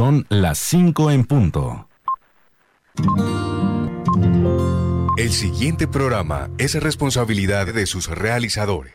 Son las 5 en punto. El siguiente programa es responsabilidad de sus realizadores.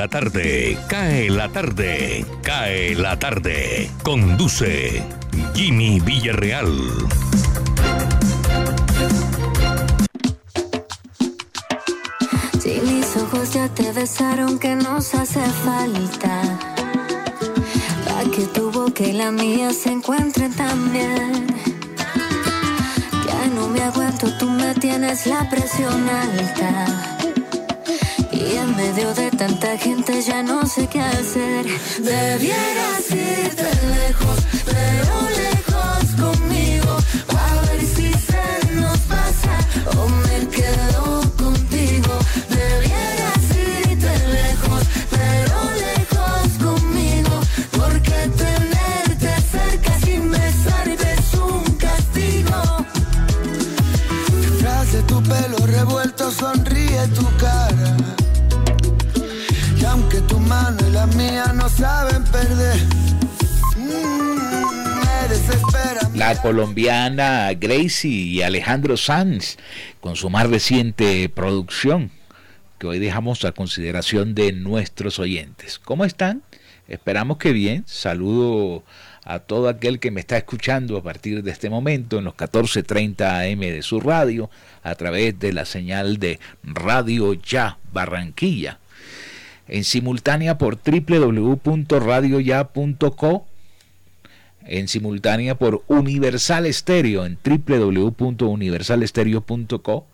La tarde, cae la tarde, cae la tarde. Conduce Jimmy Villarreal. Si mis ojos ya te besaron, que nos hace falta. Para que tu boca y la mía se encuentren también. Ya no me aguanto, tú me tienes la presión alta. Y en medio de tanta gente ya no sé qué hacer. Debieras irte lejos, pero lejos colombiana Gracie y Alejandro Sanz con su más reciente producción que hoy dejamos a consideración de nuestros oyentes. ¿Cómo están? Esperamos que bien. Saludo a todo aquel que me está escuchando a partir de este momento en los 14:30 AM de su radio a través de la señal de Radio Ya Barranquilla en simultánea por www.radioya.co, en simultánea por Universal Estéreo en www.universalestereo.co.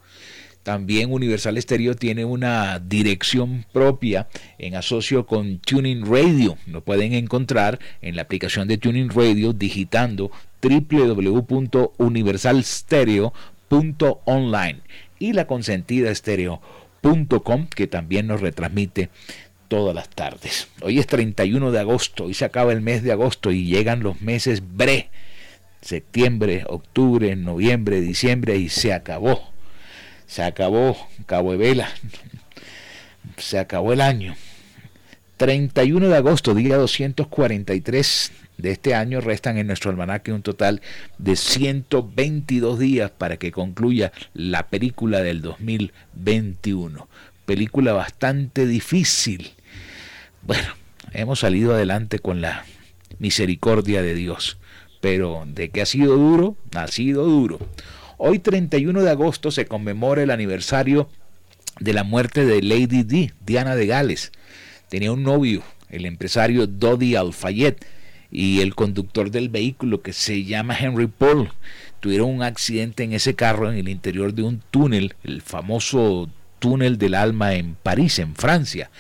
También Universal Stereo tiene una dirección propia en asocio con Tuning Radio. Lo pueden encontrar en la aplicación de Tuning Radio digitando www.universalstereo.online y la consentida que también nos retransmite todas las tardes. Hoy es 31 de agosto, hoy se acaba el mes de agosto y llegan los meses bre, septiembre, octubre, noviembre, diciembre y se acabó. Se acabó Cabo de Vela. Se acabó el año. 31 de agosto, día 243 de este año, restan en nuestro almanaque un total de 122 días para que concluya la película del 2021 película bastante difícil. Bueno, hemos salido adelante con la misericordia de Dios, pero de que ha sido duro, ha sido duro. Hoy 31 de agosto se conmemora el aniversario de la muerte de Lady Di, Diana de Gales. Tenía un novio, el empresario Dodi Alfayet, y el conductor del vehículo que se llama Henry Paul. Tuvieron un accidente en ese carro en el interior de un túnel, el famoso túnel del alma en París, en Francia,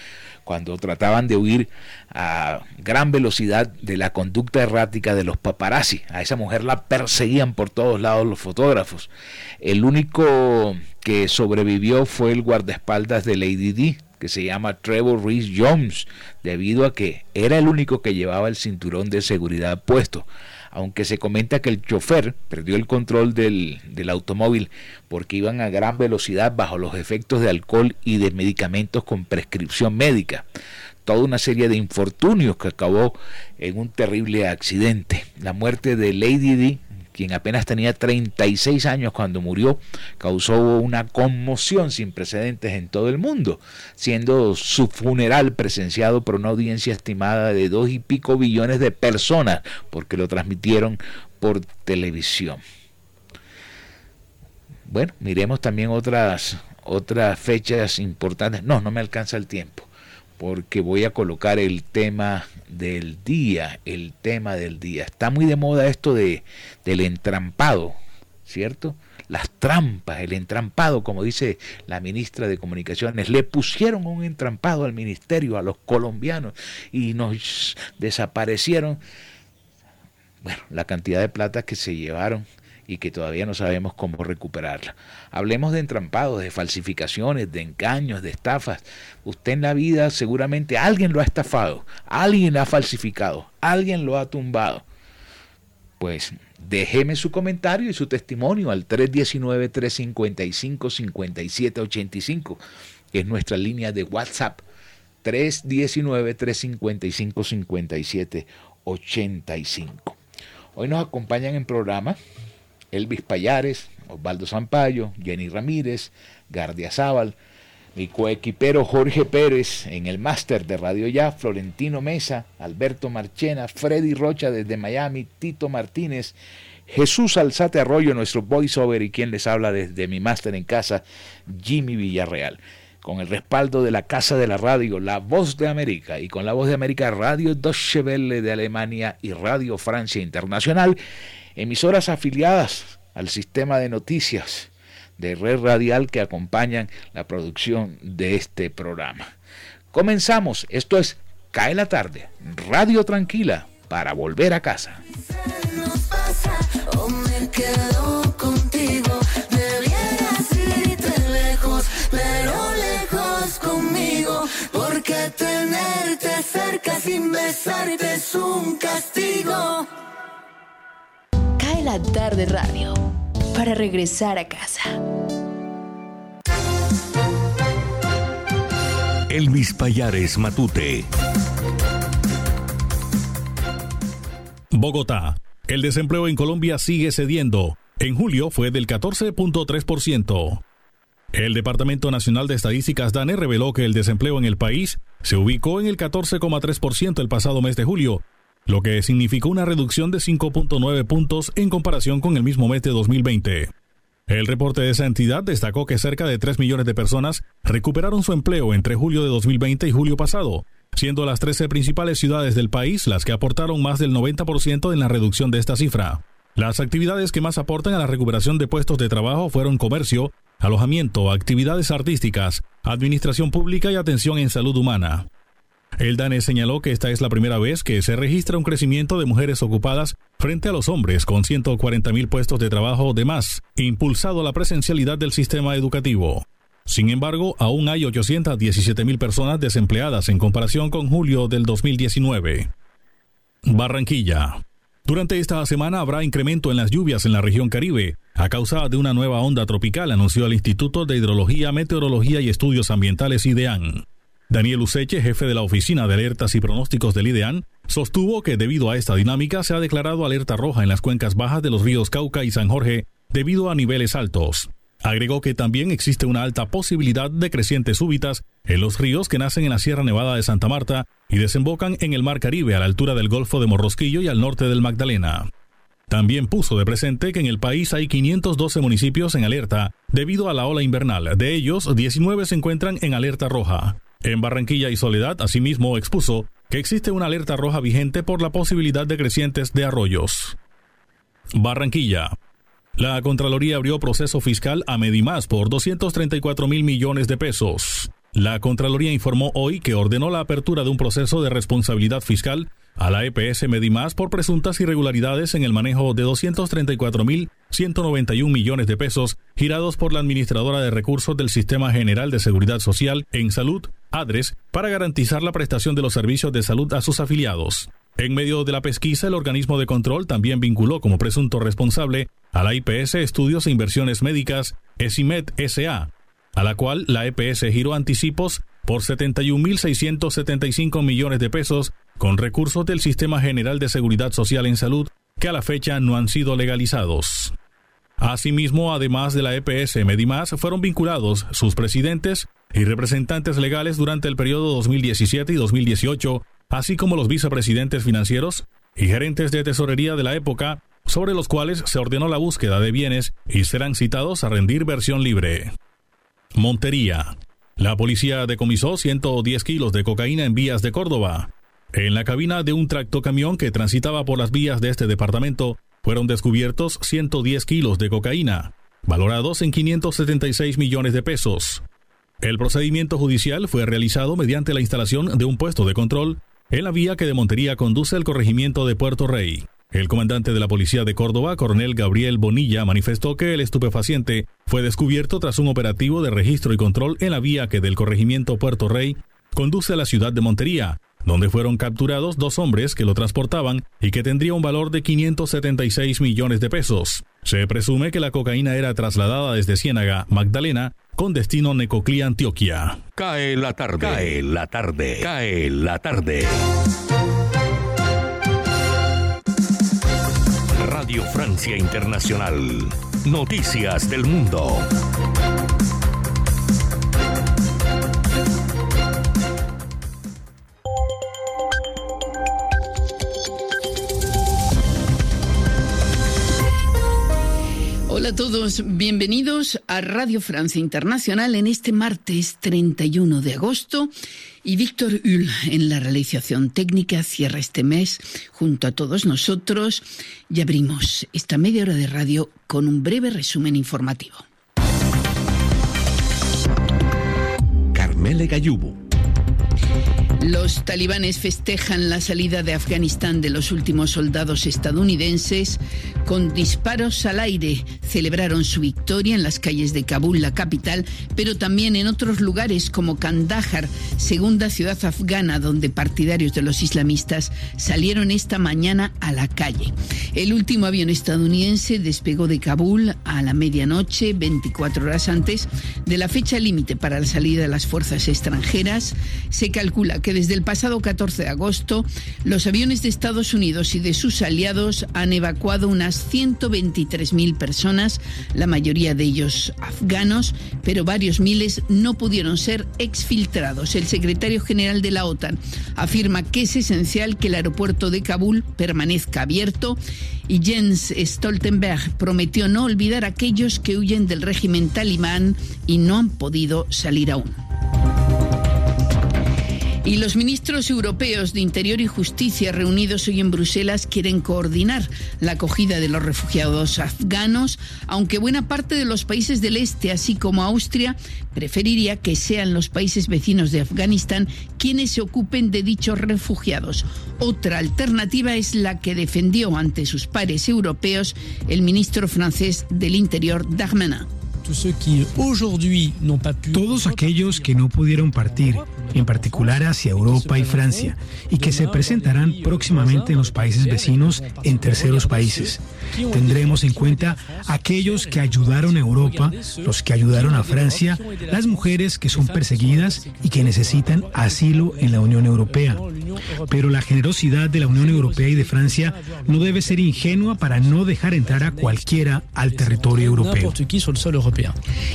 cuando trataban de huir a gran velocidad de la conducta errática de los paparazzi. A esa mujer la perseguían por todos lados los fotógrafos. El único que sobrevivió fue el guardaespaldas de Lady Di, que se llama Trevor Reese Jones, debido a que era el único que llevaba el cinturón de seguridad puesto aunque se comenta que el chofer perdió el control del, automóvil porque iban a gran velocidad bajo los efectos de alcohol y de medicamentos con prescripción médica. Toda una serie de infortunios que acabó en un terrible accidente. La muerte de Lady Di, quien apenas tenía 36 años cuando murió, causó una conmoción sin precedentes en todo el mundo, siendo su funeral presenciado por una audiencia estimada de dos y pico billones de personas, porque lo transmitieron por televisión. Bueno, miremos también otras, otras fechas importantes. No, no me alcanza el tiempo porque voy a colocar el tema del día, el tema del día. Está muy de moda esto de, del entrampado, ¿cierto? Las trampas, el entrampado, como dice la ministra de Comunicaciones, le pusieron un entrampado al ministerio, a los colombianos, y nos desaparecieron, bueno, la cantidad de plata que se llevaron y que todavía no sabemos cómo recuperarla. Hablemos de entrampados, de falsificaciones, de engaños, de estafas. Usted en la vida seguramente alguien lo ha estafado, alguien lo ha falsificado, alguien lo ha tumbado. Pues déjeme su comentario y su testimonio al 319-355-5785, que es nuestra línea de WhatsApp. 319-355-5785. Hoy nos acompañan en programa Elvis Payares, Osvaldo Zampayo, Jenny Ramírez, Gardia Zaval, mi coequipero Jorge Pérez en el máster de Radio Ya, Florentino Mesa, Alberto Marchena, Freddy Rocha desde Miami, Tito Martínez, Jesús Alzate Arroyo, nuestro voiceover y quien les habla desde mi máster en casa, Jimmy Villarreal. Con el respaldo de la Casa de la Radio, La Voz de América y con La Voz de América, Radio Deutsche Welle de Alemania y Radio Francia Internacional, emisoras afiliadas al sistema de noticias de red radial que acompañan la producción de este programa. Comenzamos, esto es Cae la tarde, Radio Tranquila, para volver a casa. porque tenerte cerca sin besarte es un castigo la tarde radio para regresar a casa. Elvis Payares Matute. Bogotá. El desempleo en Colombia sigue cediendo. En julio fue del 14.3%. El Departamento Nacional de Estadísticas DANE reveló que el desempleo en el país se ubicó en el 14,3% el pasado mes de julio, lo que significó una reducción de 5.9 puntos en comparación con el mismo mes de 2020. El reporte de esa entidad destacó que cerca de 3 millones de personas recuperaron su empleo entre julio de 2020 y julio pasado, siendo las 13 principales ciudades del país las que aportaron más del 90% en la reducción de esta cifra. Las actividades que más aportan a la recuperación de puestos de trabajo fueron comercio, alojamiento, actividades artísticas, administración pública y atención en salud humana. El DANE señaló que esta es la primera vez que se registra un crecimiento de mujeres ocupadas frente a los hombres con 140 mil puestos de trabajo de más, impulsado la presencialidad del sistema educativo. Sin embargo, aún hay 817 mil personas desempleadas en comparación con julio del 2019. Barranquilla. Durante esta semana habrá incremento en las lluvias en la región Caribe, a causa de una nueva onda tropical, anunció el Instituto de Hidrología, Meteorología y Estudios Ambientales IDEAN. Daniel Useche, jefe de la Oficina de Alertas y Pronósticos del IDEAN, sostuvo que debido a esta dinámica se ha declarado alerta roja en las cuencas bajas de los ríos Cauca y San Jorge debido a niveles altos. Agregó que también existe una alta posibilidad de crecientes súbitas en los ríos que nacen en la Sierra Nevada de Santa Marta y desembocan en el Mar Caribe a la altura del Golfo de Morrosquillo y al norte del Magdalena. También puso de presente que en el país hay 512 municipios en alerta debido a la ola invernal. De ellos, 19 se encuentran en alerta roja. En Barranquilla y Soledad, asimismo, expuso que existe una alerta roja vigente por la posibilidad de crecientes de arroyos. Barranquilla. La Contraloría abrió proceso fiscal a Medimás por 234 mil millones de pesos. La Contraloría informó hoy que ordenó la apertura de un proceso de responsabilidad fiscal a la EPS Medimás por presuntas irregularidades en el manejo de 234.191 millones de pesos girados por la administradora de recursos del Sistema General de Seguridad Social en Salud, ADRES, para garantizar la prestación de los servicios de salud a sus afiliados. En medio de la pesquisa, el organismo de control también vinculó como presunto responsable a la IPS Estudios e Inversiones Médicas, ESIMED SA, a la cual la EPS giró anticipos por 71.675 millones de pesos con recursos del Sistema General de Seguridad Social en Salud que a la fecha no han sido legalizados. Asimismo, además de la EPS Medimás, fueron vinculados sus presidentes y representantes legales durante el periodo 2017 y 2018, así como los vicepresidentes financieros y gerentes de tesorería de la época, sobre los cuales se ordenó la búsqueda de bienes y serán citados a rendir versión libre. Montería. La policía decomisó 110 kilos de cocaína en vías de Córdoba. En la cabina de un tractocamión que transitaba por las vías de este departamento fueron descubiertos 110 kilos de cocaína, valorados en 576 millones de pesos. El procedimiento judicial fue realizado mediante la instalación de un puesto de control en la vía que de Montería conduce al corregimiento de Puerto Rey. El comandante de la policía de Córdoba, coronel Gabriel Bonilla, manifestó que el estupefaciente fue descubierto tras un operativo de registro y control en la vía que del corregimiento Puerto Rey conduce a la ciudad de Montería, donde fueron capturados dos hombres que lo transportaban y que tendría un valor de 576 millones de pesos. Se presume que la cocaína era trasladada desde Ciénaga, Magdalena, con destino Necoclí, Antioquia. Cae la tarde, cae la tarde, cae la tarde. Radio Francia Internacional. Noticias del Mundo. Hola a todos, bienvenidos a Radio Francia Internacional en este martes 31 de agosto y Víctor Hull en la realización técnica cierra este mes junto a todos nosotros y abrimos esta media hora de radio con un breve resumen informativo. Carmele Gayubo los talibanes festejan la salida de Afganistán de los últimos soldados estadounidenses con disparos al aire. Celebraron su victoria en las calles de Kabul, la capital, pero también en otros lugares como Kandahar, segunda ciudad afgana donde partidarios de los islamistas salieron esta mañana a la calle. El último avión estadounidense despegó de Kabul a la medianoche, 24 horas antes de la fecha límite para la salida de las fuerzas extranjeras. Se calcula que desde el pasado 14 de agosto, los aviones de Estados Unidos y de sus aliados han evacuado unas 123.000 personas, la mayoría de ellos afganos, pero varios miles no pudieron ser exfiltrados. El secretario general de la OTAN afirma que es esencial que el aeropuerto de Kabul permanezca abierto y Jens Stoltenberg prometió no olvidar a aquellos que huyen del régimen talibán y no han podido salir aún. Y los ministros europeos de Interior y Justicia reunidos hoy en Bruselas quieren coordinar la acogida de los refugiados afganos, aunque buena parte de los países del este, así como Austria, preferiría que sean los países vecinos de Afganistán quienes se ocupen de dichos refugiados. Otra alternativa es la que defendió ante sus pares europeos el ministro francés del Interior, Darmanin. Todos aquellos que no pudieron partir en particular hacia Europa y Francia, y que se presentarán próximamente en los países vecinos en terceros países. Tendremos en cuenta aquellos que ayudaron a Europa, los que ayudaron a Francia, las mujeres que son perseguidas y que necesitan asilo en la Unión Europea. Pero la generosidad de la Unión Europea y de Francia no debe ser ingenua para no dejar entrar a cualquiera al territorio europeo.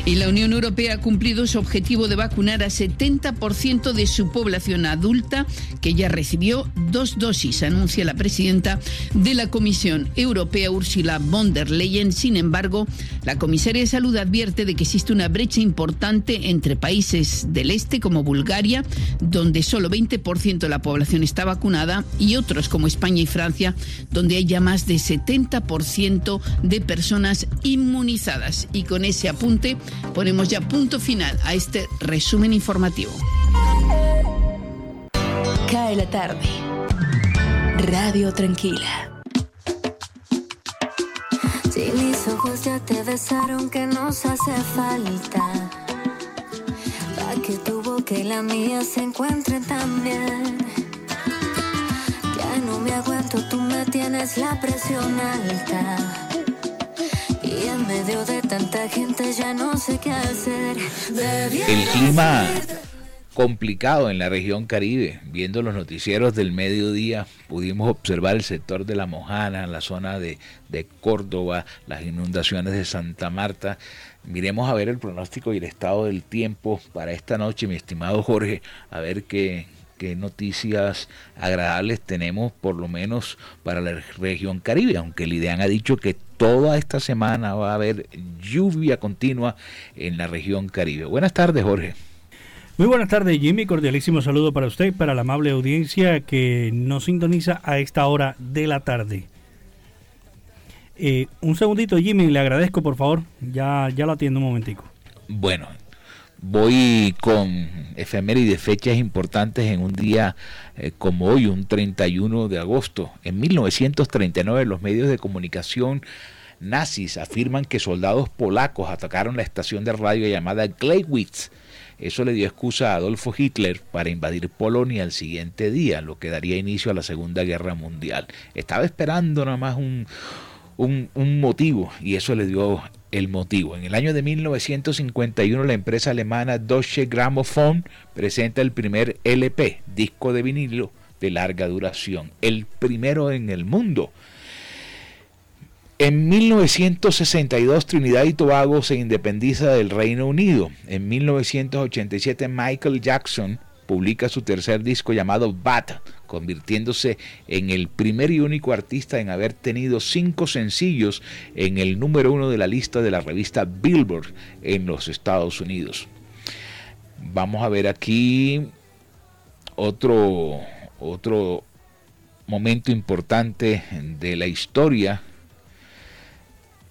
Y la Unión Europea ha cumplido su objetivo de vacunar a 70% de su población adulta que ya recibió dos dosis, anuncia la presidenta de la Comisión Europea, Ursula von der Leyen. Sin embargo, la comisaria de Salud advierte de que existe una brecha importante entre países del este como Bulgaria, donde solo 20% de la población está vacunada, y otros como España y Francia, donde hay ya más de 70% de personas inmunizadas. Y con ese apunte ponemos ya punto final a este resumen informativo. Cae la tarde. Radio Tranquila. Si mis ojos ya te besaron, que nos hace falta. Para que tu boca y la mía se encuentren también. Ya no me aguanto, tú me tienes la presión alta. Y en medio de tanta gente ya no sé qué hacer. El clima complicado en la región Caribe. Viendo los noticieros del mediodía, pudimos observar el sector de La Mojana, la zona de, de Córdoba, las inundaciones de Santa Marta. Miremos a ver el pronóstico y el estado del tiempo para esta noche, mi estimado Jorge, a ver qué, qué noticias agradables tenemos, por lo menos para la región Caribe, aunque el IDEAN ha dicho que toda esta semana va a haber lluvia continua en la región Caribe. Buenas tardes, Jorge. Muy buenas tardes, Jimmy. Cordialísimo saludo para usted y para la amable audiencia que nos sintoniza a esta hora de la tarde. Eh, un segundito, Jimmy, le agradezco, por favor. Ya, ya lo atiendo un momentico. Bueno, voy con efemérides, fechas importantes en un día eh, como hoy, un 31 de agosto. En 1939 los medios de comunicación nazis afirman que soldados polacos atacaron la estación de radio llamada Gleiwitz. Eso le dio excusa a Adolfo Hitler para invadir Polonia el siguiente día, lo que daría inicio a la Segunda Guerra Mundial. Estaba esperando nada más un, un, un motivo y eso le dio el motivo. En el año de 1951 la empresa alemana Deutsche Grammophon presenta el primer LP, disco de vinilo de larga duración, el primero en el mundo. En 1962 Trinidad y Tobago se independiza del Reino Unido. En 1987 Michael Jackson publica su tercer disco llamado Bad, convirtiéndose en el primer y único artista en haber tenido cinco sencillos en el número uno de la lista de la revista Billboard en los Estados Unidos. Vamos a ver aquí otro, otro momento importante de la historia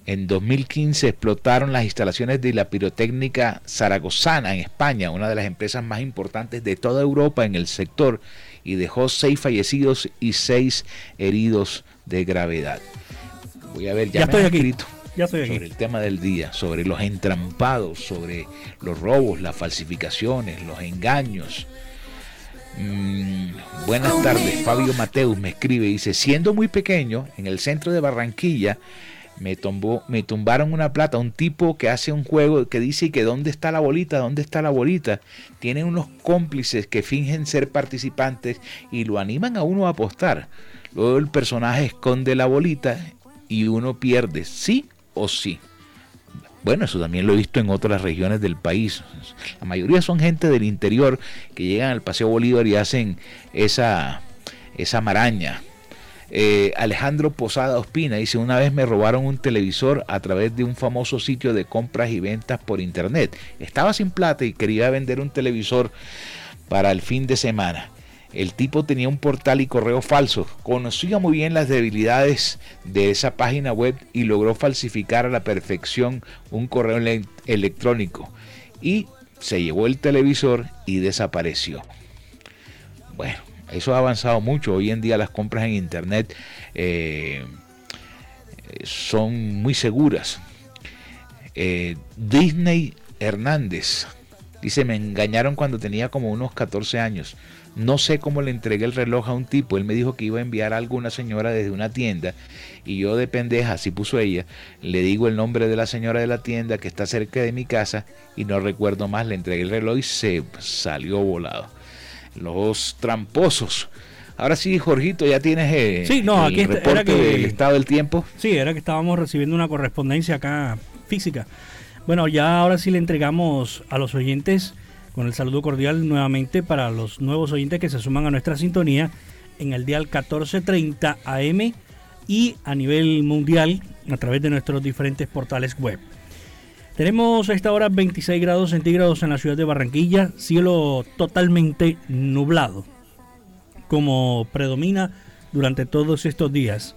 en 2015 explotaron las instalaciones de la pirotécnica zaragozana en España, una de las empresas más importantes de toda Europa en el sector, y dejó seis fallecidos y seis heridos de gravedad. Voy a ver, ya, estoy aquí. escrito ya estoy aquí. sobre el tema del día, sobre los entrampados, sobre los robos, las falsificaciones, los engaños. Mm, buenas tardes, Fabio Mateus me escribe, dice, siendo muy pequeño, en el centro de Barranquilla, me, tombó, me tumbaron una plata, un tipo que hace un juego que dice que dónde está la bolita, dónde está la bolita. Tiene unos cómplices que fingen ser participantes y lo animan a uno a apostar. Luego el personaje esconde la bolita y uno pierde, sí o sí. Bueno, eso también lo he visto en otras regiones del país. La mayoría son gente del interior que llegan al Paseo Bolívar y hacen esa, esa maraña eh, Alejandro Posada Ospina dice, una vez me robaron un televisor a través de un famoso sitio de compras y ventas por internet. Estaba sin plata y quería vender un televisor para el fin de semana. El tipo tenía un portal y correo falso, conocía muy bien las debilidades de esa página web y logró falsificar a la perfección un correo electrónico y se llevó el televisor y desapareció. Bueno, eso ha avanzado mucho. Hoy en día las compras en Internet eh, son muy seguras. Eh, Disney Hernández dice, me engañaron cuando tenía como unos 14 años. No sé cómo le entregué el reloj a un tipo. Él me dijo que iba a enviar a una señora desde una tienda. Y yo de pendeja, así puso ella, le digo el nombre de la señora de la tienda que está cerca de mi casa y no recuerdo más. Le entregué el reloj y se salió volado los tramposos. Ahora sí, Jorgito, ya tienes eh, sí, no, el aquí está- reporte era que- del estado del tiempo. Sí, era que estábamos recibiendo una correspondencia acá física. Bueno, ya ahora sí le entregamos a los oyentes con el saludo cordial nuevamente para los nuevos oyentes que se suman a nuestra sintonía en el dial 1430 AM y a nivel mundial a través de nuestros diferentes portales web. Tenemos a esta hora 26 grados centígrados en la ciudad de Barranquilla, cielo totalmente nublado, como predomina durante todos estos días.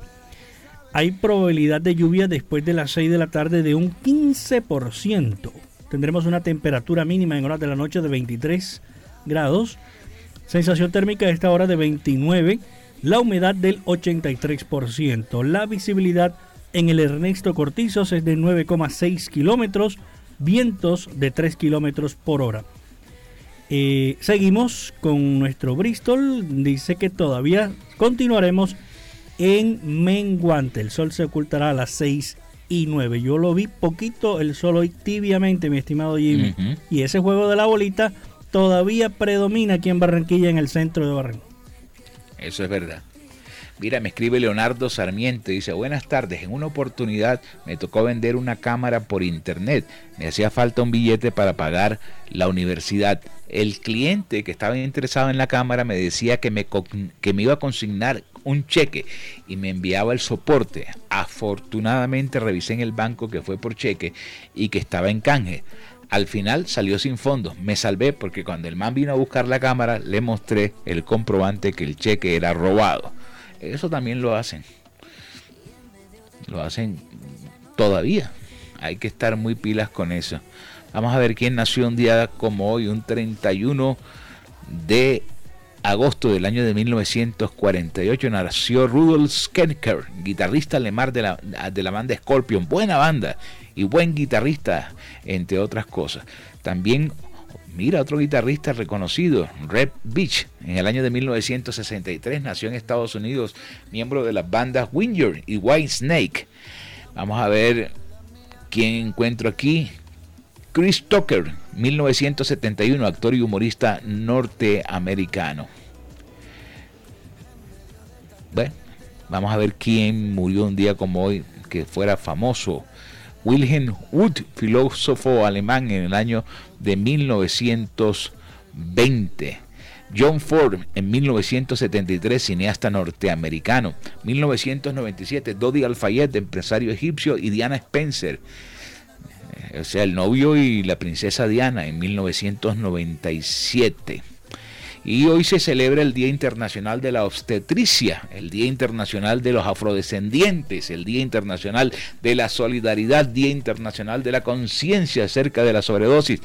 Hay probabilidad de lluvia después de las 6 de la tarde de un 15%. Tendremos una temperatura mínima en horas de la noche de 23 grados. Sensación térmica a esta hora de 29. La humedad del 83%. La visibilidad en el Ernesto Cortizos es de 9,6 kilómetros. Vientos de 3 kilómetros por hora. Eh, seguimos con nuestro Bristol. Dice que todavía continuaremos en menguante. El sol se ocultará a las 6 y 9. Yo lo vi poquito el sol hoy tibiamente, mi estimado Jimmy. Y ese juego de la bolita todavía predomina aquí en Barranquilla, en el centro de Barranquilla. Eso es verdad. Mira, me escribe Leonardo Sarmiento, dice, buenas tardes, en una oportunidad me tocó vender una cámara por internet, me hacía falta un billete para pagar la universidad. El cliente que estaba interesado en la cámara me decía que me, que me iba a consignar un cheque y me enviaba el soporte. Afortunadamente revisé en el banco que fue por cheque y que estaba en canje. Al final salió sin fondos. Me salvé porque cuando el man vino a buscar la cámara le mostré el comprobante que el cheque era robado. Eso también lo hacen. Lo hacen todavía. Hay que estar muy pilas con eso. Vamos a ver quién nació un día como hoy, un 31 de agosto del año de 1948 nació Rudolf Schenker, guitarrista alemán de la, de la banda Scorpion, buena banda y buen guitarrista, entre otras cosas. También, mira, otro guitarrista reconocido, Red Beach, en el año de 1963 nació en Estados Unidos, miembro de las bandas Winger y White Snake. Vamos a ver quién encuentro aquí. Chris Tucker, 1971, actor y humorista norteamericano. Bueno, vamos a ver quién murió un día como hoy que fuera famoso. Wilhelm Wood, filósofo alemán en el año de 1920. John Ford en 1973, cineasta norteamericano. 1997, Dodi Al-Fayed, empresario egipcio, y Diana Spencer, o sea, el novio y la princesa Diana en 1997. Y hoy se celebra el Día Internacional de la Obstetricia, el Día Internacional de los Afrodescendientes, el Día Internacional de la Solidaridad, Día Internacional de la Conciencia acerca de la sobredosis.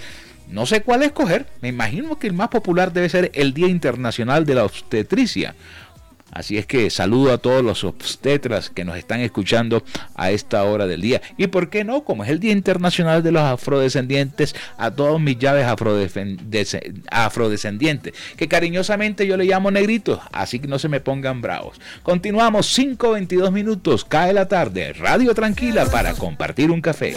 No sé cuál escoger, me imagino que el más popular debe ser el Día Internacional de la Obstetricia Así es que saludo a todos los obstetras que nos están escuchando a esta hora del día. Y por qué no, como es el Día Internacional de los Afrodescendientes, a todos mis llaves afrodescendientes, que cariñosamente yo le llamo negritos, así que no se me pongan bravos. Continuamos 5.22 minutos, cae la tarde, Radio Tranquila para compartir un café.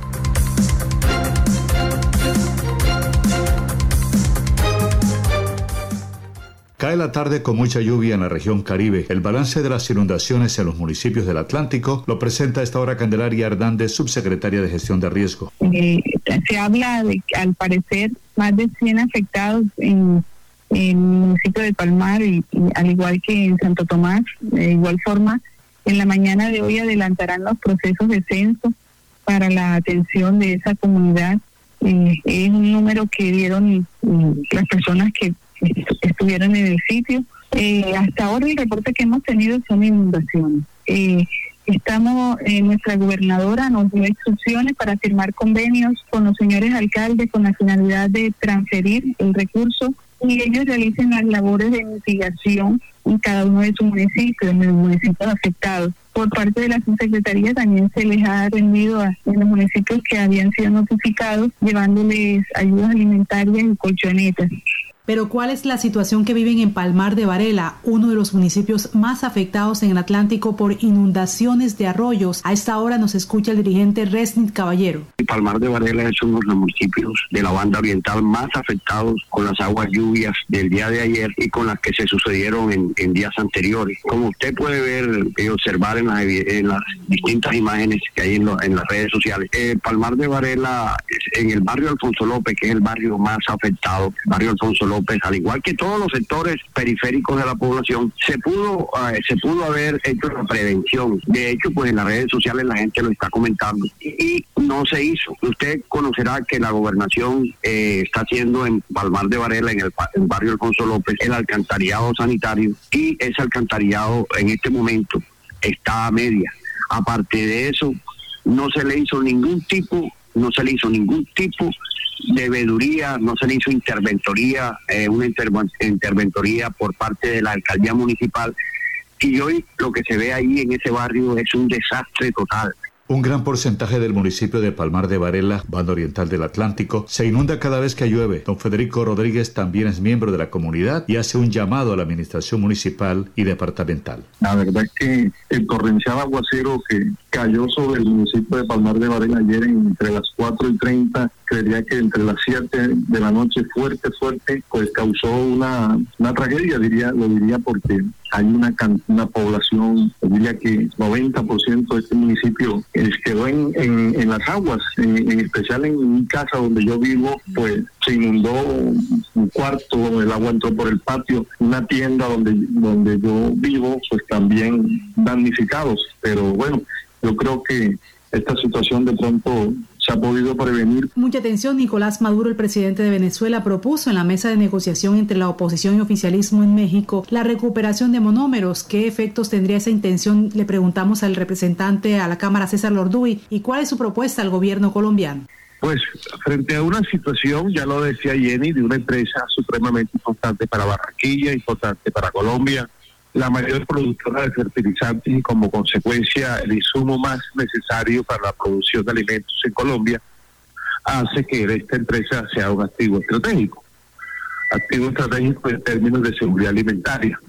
Cae la tarde con mucha lluvia en la región Caribe. El balance de las inundaciones en los municipios del Atlántico lo presenta esta hora Candelaria Hernández, subsecretaria de Gestión de Riesgo. Eh, se habla de al parecer más de 100 afectados en, el municipio de Palmar y, al igual que en Santo Tomás, de igual forma, en la mañana de hoy adelantarán los procesos de censo para la atención de esa comunidad. Eh, es un número que dieron las personas que estuvieron en el sitio. Eh, hasta ahora el reporte que hemos tenido son inundaciones. Eh, estamos, eh, nuestra gobernadora nos dio instrucciones para firmar convenios con los señores alcaldes con la finalidad de transferir el recurso y ellos realicen las labores de mitigación en cada uno de sus municipios, en los municipios afectados. Por parte de la subsecretaría también se les ha rendido a los municipios que habían sido notificados, llevándoles ayudas alimentarias y colchonetas. Pero ¿cuál es la situación que viven en Palmar de Varela, uno de los municipios más afectados en el Atlántico por inundaciones de arroyos? A esta hora nos escucha el dirigente Resnit Caballero. Palmar de Varela es uno de los municipios de la banda oriental más afectados con las aguas lluvias del día de ayer y con las que se sucedieron en, días anteriores. Como usted puede ver y observar en las, distintas imágenes que hay en, las redes sociales, eh, Palmar de Varela, en el barrio Alfonso López, que es el barrio más afectado, barrio Alfonso López, al igual que todos los sectores periféricos de la población, se pudo, eh, se pudo haber hecho la prevención. De hecho, pues en las redes sociales la gente lo está comentando y, no se hizo. Usted conocerá que la gobernación eh, está haciendo en Palmar de Varela, en el, barrio Alfonso López, el alcantarillado sanitario y ese alcantarillado en este momento está a media. Aparte de eso, no se le hizo ningún tipo, no se le hizo ningún tipo de veeduría, no se le hizo interventoría, eh, una interventoría por parte de la alcaldía municipal. Y hoy lo que se ve ahí en ese barrio es un desastre total. Un gran porcentaje del municipio de Palmar de Varela, banda oriental del Atlántico, se inunda cada vez que llueve. Don Federico Rodríguez también es miembro de la comunidad y hace un llamado a la administración municipal y departamental. La verdad es que el torrencial aguacero que cayó sobre el municipio de Palmar de Varela ayer entre las 4 y 30, creería que entre las 7 de la noche fuerte, fuerte, pues causó una, una tragedia, diría, lo diría porque hay una, una población, diría que 90% de este municipio eh, quedó en, en, las aguas, en, especial en mi casa donde yo vivo, pues se inundó un cuarto, el agua entró por el patio, una tienda donde, donde yo vivo, pues también damnificados, pero bueno, yo creo que esta situación de pronto se ha podido prevenir. Mucha atención, Nicolás Maduro, el presidente de Venezuela, propuso en la mesa de negociación entre la oposición y oficialismo en México la recuperación de monómeros. ¿Qué efectos tendría esa intención? Le preguntamos al representante a la Cámara, César Lorduy, y cuál es su propuesta al gobierno colombiano. Pues frente a una situación, ya lo decía Jenny, de una empresa supremamente importante para Barranquilla, importante para Colombia, la mayor productora de fertilizantes y como consecuencia el insumo más necesario para la producción de alimentos en Colombia, hace que esta empresa sea un activo estratégico. Activo estratégico en términos de seguridad alimentaria.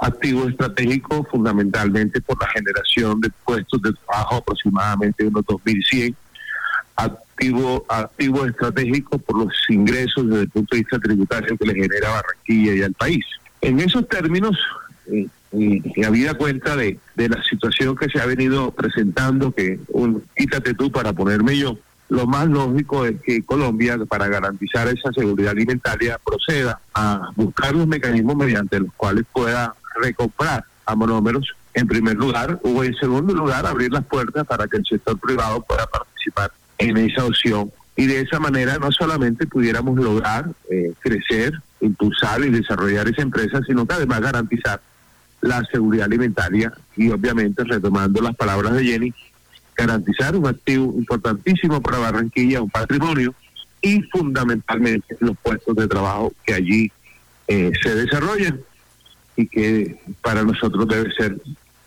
Activo estratégico fundamentalmente por la generación de puestos de trabajo aproximadamente unos 2.100. Activo, activo estratégico por los ingresos desde el punto de vista tributario que le genera Barranquilla y al país. En esos términos, y, habida cuenta de, la situación que se ha venido presentando, que un, quítate tú para ponerme yo, lo más lógico es que Colombia, para garantizar esa seguridad alimentaria, proceda a buscar los mecanismos mediante los cuales pueda recomprar a monómeros en primer lugar, o en segundo lugar, abrir las puertas para que el sector privado pueda participar en esa opción. Y de esa manera no solamente pudiéramos lograr eh, crecer impulsar y desarrollar esa empresa, sino que además garantizar la seguridad alimentaria y obviamente, retomando las palabras de Jenny, garantizar un activo importantísimo para Barranquilla, un patrimonio y fundamentalmente los puestos de trabajo que allí eh, se desarrollan y que para nosotros debe ser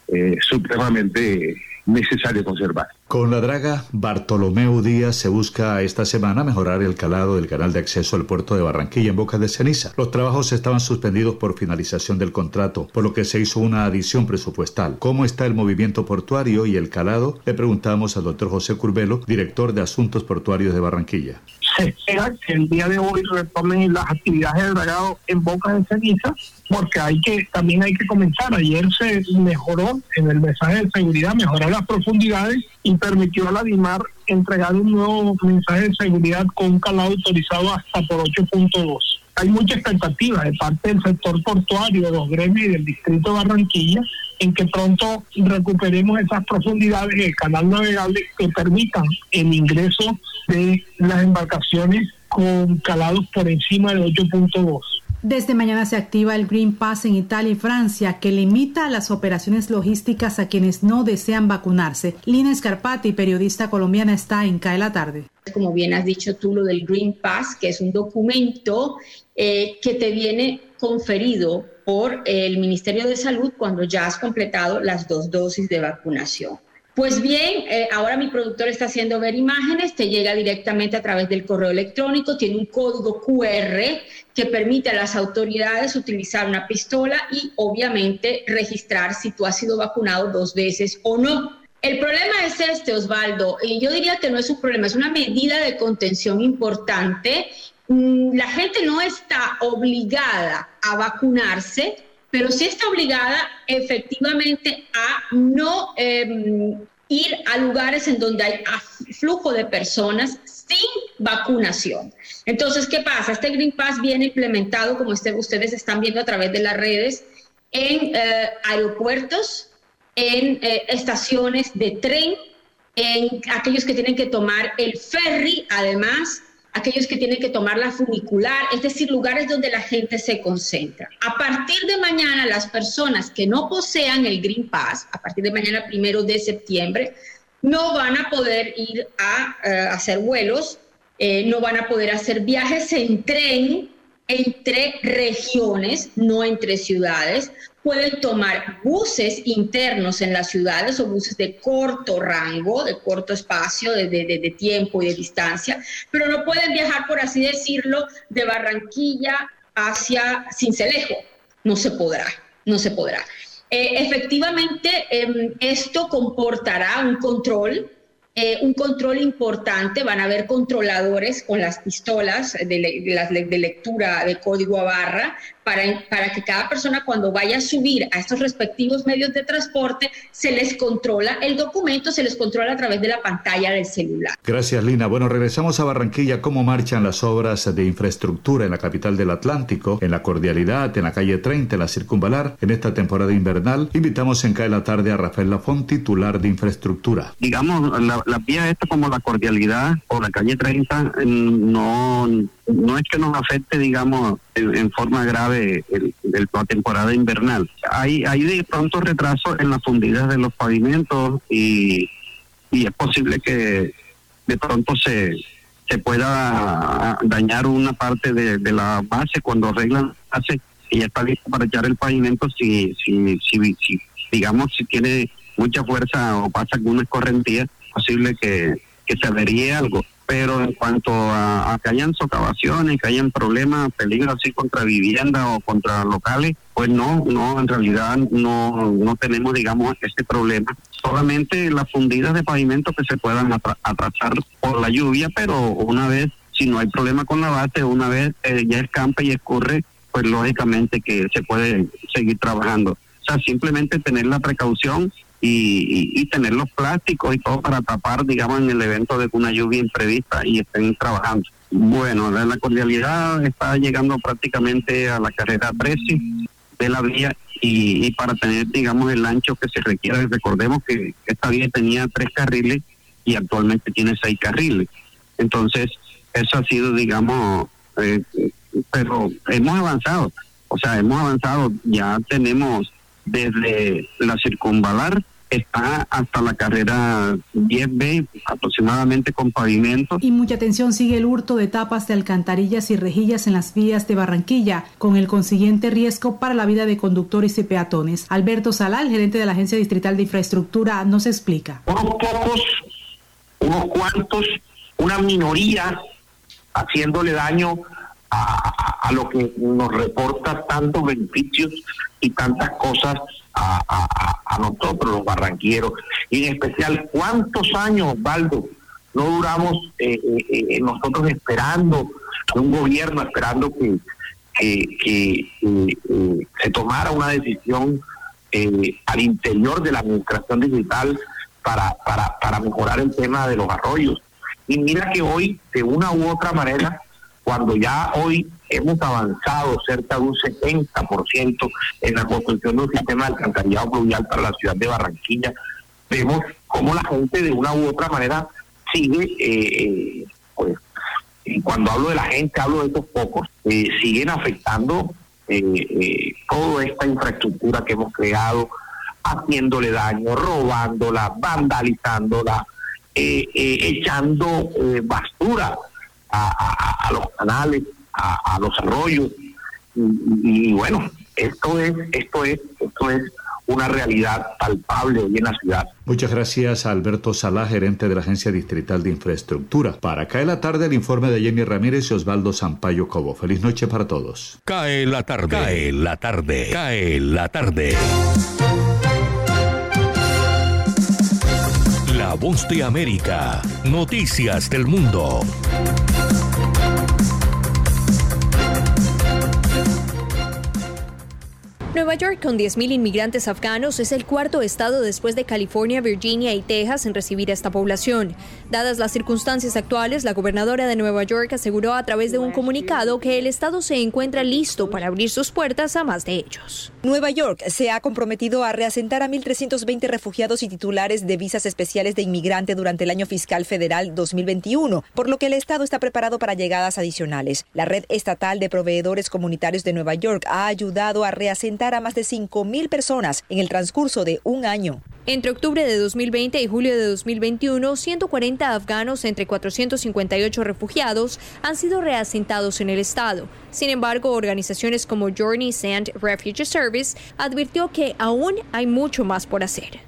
eh, supremamente necesario conservar. Con la draga Bartolomeu Díaz se busca esta semana mejorar el calado del canal de acceso al puerto de Barranquilla en Boca de Ceniza. Los trabajos estaban suspendidos por finalización del contrato, por lo que se hizo una adición presupuestal. ¿Cómo está el movimiento portuario y el calado? Le preguntamos al doctor José Curbelo, director de Asuntos Portuarios de Barranquilla se espera que el día de hoy retomen las actividades de dragado en Boca de Ceniza, porque hay que también hay que comenzar. Ayer se mejoró en el mensaje de seguridad, mejoró las profundidades y permitió a la DIMAR entregar un nuevo mensaje de seguridad con un calado autorizado hasta por 8.2 hay mucha expectativa de parte del sector portuario, de los gremios y del distrito de Barranquilla en que pronto recuperemos esas profundidades del canal navegable que permitan el ingreso de las embarcaciones con calados por encima de 8.2. Desde mañana se activa el Green Pass en Italia y Francia, que limita las operaciones logísticas a quienes no desean vacunarse. Lina Scarpati, periodista colombiana, está en CAE la tarde. Como bien has dicho tú, lo del Green Pass, que es un documento eh, que te viene conferido por el Ministerio de Salud cuando ya has completado las dos dosis de vacunación. Pues bien, eh, ahora mi productor está haciendo ver imágenes, te llega directamente a través del correo electrónico, tiene un código QR que permite a las autoridades utilizar una pistola y obviamente registrar si tú has sido vacunado dos veces o no. El problema es este, Osvaldo, y yo diría que no es un problema, es una medida de contención importante. Mm, la gente no está obligada a vacunarse, pero sí está obligada efectivamente a no em, ir a lugares en donde hay flujo de personas sin vacunación. Entonces, ¿qué pasa? Este Green Pass viene implementado, como este, ustedes están viendo a través de las redes, en eh, aeropuertos, en eh, estaciones de tren, en aquellos que tienen que tomar el ferry, además, aquellos que tienen que tomar la funicular, es decir, lugares donde la gente se concentra. A partir de mañana, las personas que no posean el Green Pass, a partir de mañana primero de septiembre, no van a poder ir a eh, hacer vuelos, eh, no van a poder hacer viajes en tren entre regiones, no entre ciudades, pueden tomar buses internos en las ciudades o buses de corto rango, de corto espacio, de, de, tiempo y de distancia, pero no pueden viajar, por así decirlo, de Barranquilla hacia Cincelejo. No se podrá, no se podrá. Eh, efectivamente, em, esto comportará un control eh, un control importante, van a haber controladores con las pistolas de, de lectura de código a barra para, para que cada persona cuando vaya a subir a estos respectivos medios de transporte se les controla el documento, se les controla a través de la pantalla del celular. Gracias Lina. Bueno, regresamos a Barranquilla. ¿Cómo marchan las obras de infraestructura en la capital del Atlántico, en la Cordialidad, en la calle 30, en la Circunvalar, en esta temporada invernal? Invitamos en CAE la tarde a Rafael Lafont, titular de infraestructura. Digamos, la, la vía esta como la Cordialidad o la calle 30 no no es que nos afecte, digamos, en, forma grave el, la temporada invernal. Hay, hay de pronto retraso en las fundidas de los pavimentos y, y es posible que de pronto se, se pueda dañar una parte de, la base cuando arreglan hace y ya está listo para echar el pavimento si, si, si, si digamos si tiene mucha fuerza o pasa alguna escorrentía, posible que, que se averíe algo pero en cuanto a, que hayan socavaciones, que hayan problemas, peligros así contra vivienda o contra locales, pues no, no, en realidad no, no tenemos, digamos, este problema. Solamente las fundidas de pavimento que se puedan atrasar por la lluvia, pero una vez, si no hay problema con la base, una vez eh, ya escampa y escurre, pues lógicamente que se puede seguir trabajando. O sea, simplemente tener la precaución y, tener los plásticos y todo para tapar, digamos, en el evento de una lluvia imprevista y estén trabajando. Bueno, la, cordialidad está llegando prácticamente a la carrera 13 de la vía y, para tener, digamos, el ancho que se requiere, recordemos que esta vía tenía tres carriles y actualmente tiene seis carriles. Entonces, eso ha sido, digamos, eh, pero hemos avanzado, o sea, hemos avanzado, ya tenemos desde la circunvalar está hasta la carrera 10B aproximadamente con pavimento. Y mucha atención sigue el hurto de tapas de alcantarillas y rejillas en las vías de Barranquilla, con el consiguiente riesgo para la vida de conductores y peatones. Alberto Salal, gerente de la Agencia Distrital de Infraestructura, nos explica. Unos pocos, unos cuantos, una minoría haciéndole daño a, a lo que nos reporta tantos beneficios y tantas cosas a, nosotros los barranqueros. Y en especial, ¿cuántos años, Valdo, no duramos eh, eh, eh, nosotros esperando un gobierno, esperando que, que, se tomara una decisión al interior de la administración digital para, para, para mejorar el tema de los arroyos? Y mira que hoy, de una u otra manera, cuando ya hoy hemos avanzado cerca de un 70% en la construcción de un sistema de alcantarillado fluvial para la ciudad de Barranquilla, vemos cómo la gente de una u otra manera sigue, eh, eh pues, cuando hablo de la gente, hablo de estos pocos, eh, siguen afectando eh, toda esta infraestructura que hemos creado, haciéndole daño, robándola, vandalizándola, echando basura a, los canales, a, los arroyos. Y, bueno, esto es, esto es, esto es una realidad palpable hoy en la ciudad. Muchas gracias a Alberto Salá, gerente de la Agencia Distrital de Infraestructura. Para cae la tarde el informe de Jenny Ramírez y Osvaldo Sampaio Cobo. Feliz noche para todos. Cae la tarde. Cae la tarde. Cae la tarde. La voz de América. Noticias del mundo. Nueva York, con 10.000 inmigrantes afganos, es el cuarto estado después de California, Virginia y Texas en recibir a esta población. Dadas las circunstancias actuales, la gobernadora de Nueva York aseguró a través de un comunicado que el estado se encuentra listo para abrir sus puertas a más de ellos. Nueva York se ha comprometido a reasentar a 1.320 refugiados y titulares de visas especiales de inmigrante durante el año fiscal federal 2021, por lo que el estado está preparado para llegadas adicionales. La red estatal de proveedores comunitarios de Nueva York ha ayudado a reasentar a más de 5.000 personas en el transcurso de un año. Entre octubre de 2020 y julio de 2021, 140 afganos entre 458 refugiados han sido reasentados en el estado. Sin embargo, organizaciones como Journey Sand Refugee Service advirtió que aún hay mucho más por hacer.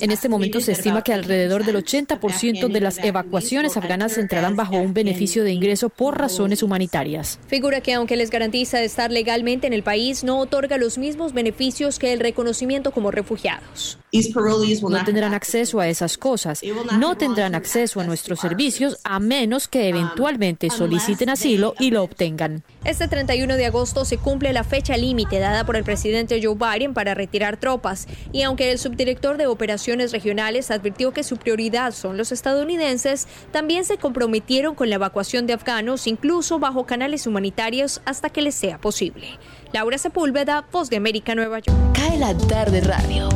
En este momento se estima que alrededor del 80% de las evacuaciones afganas entrarán bajo un beneficio de ingreso por razones humanitarias. Figura que aunque les garantiza estar legalmente en el país, no otorga los mismos beneficios que el reconocimiento como refugiados. No tendrán acceso a esas cosas, no tendrán acceso a nuestros servicios a menos que eventualmente soliciten asilo y lo obtengan. Este 31 de agosto se cumple la fecha límite dada por el presidente Joe Biden para retirar tropas y aunque el subdirector de operaciones regionales advirtió que su prioridad son los estadounidenses, también se comprometieron con la evacuación de afganos incluso bajo canales humanitarios hasta que les sea posible. Laura Sepúlveda, Voz de América, Nueva York. Cae la tarde radio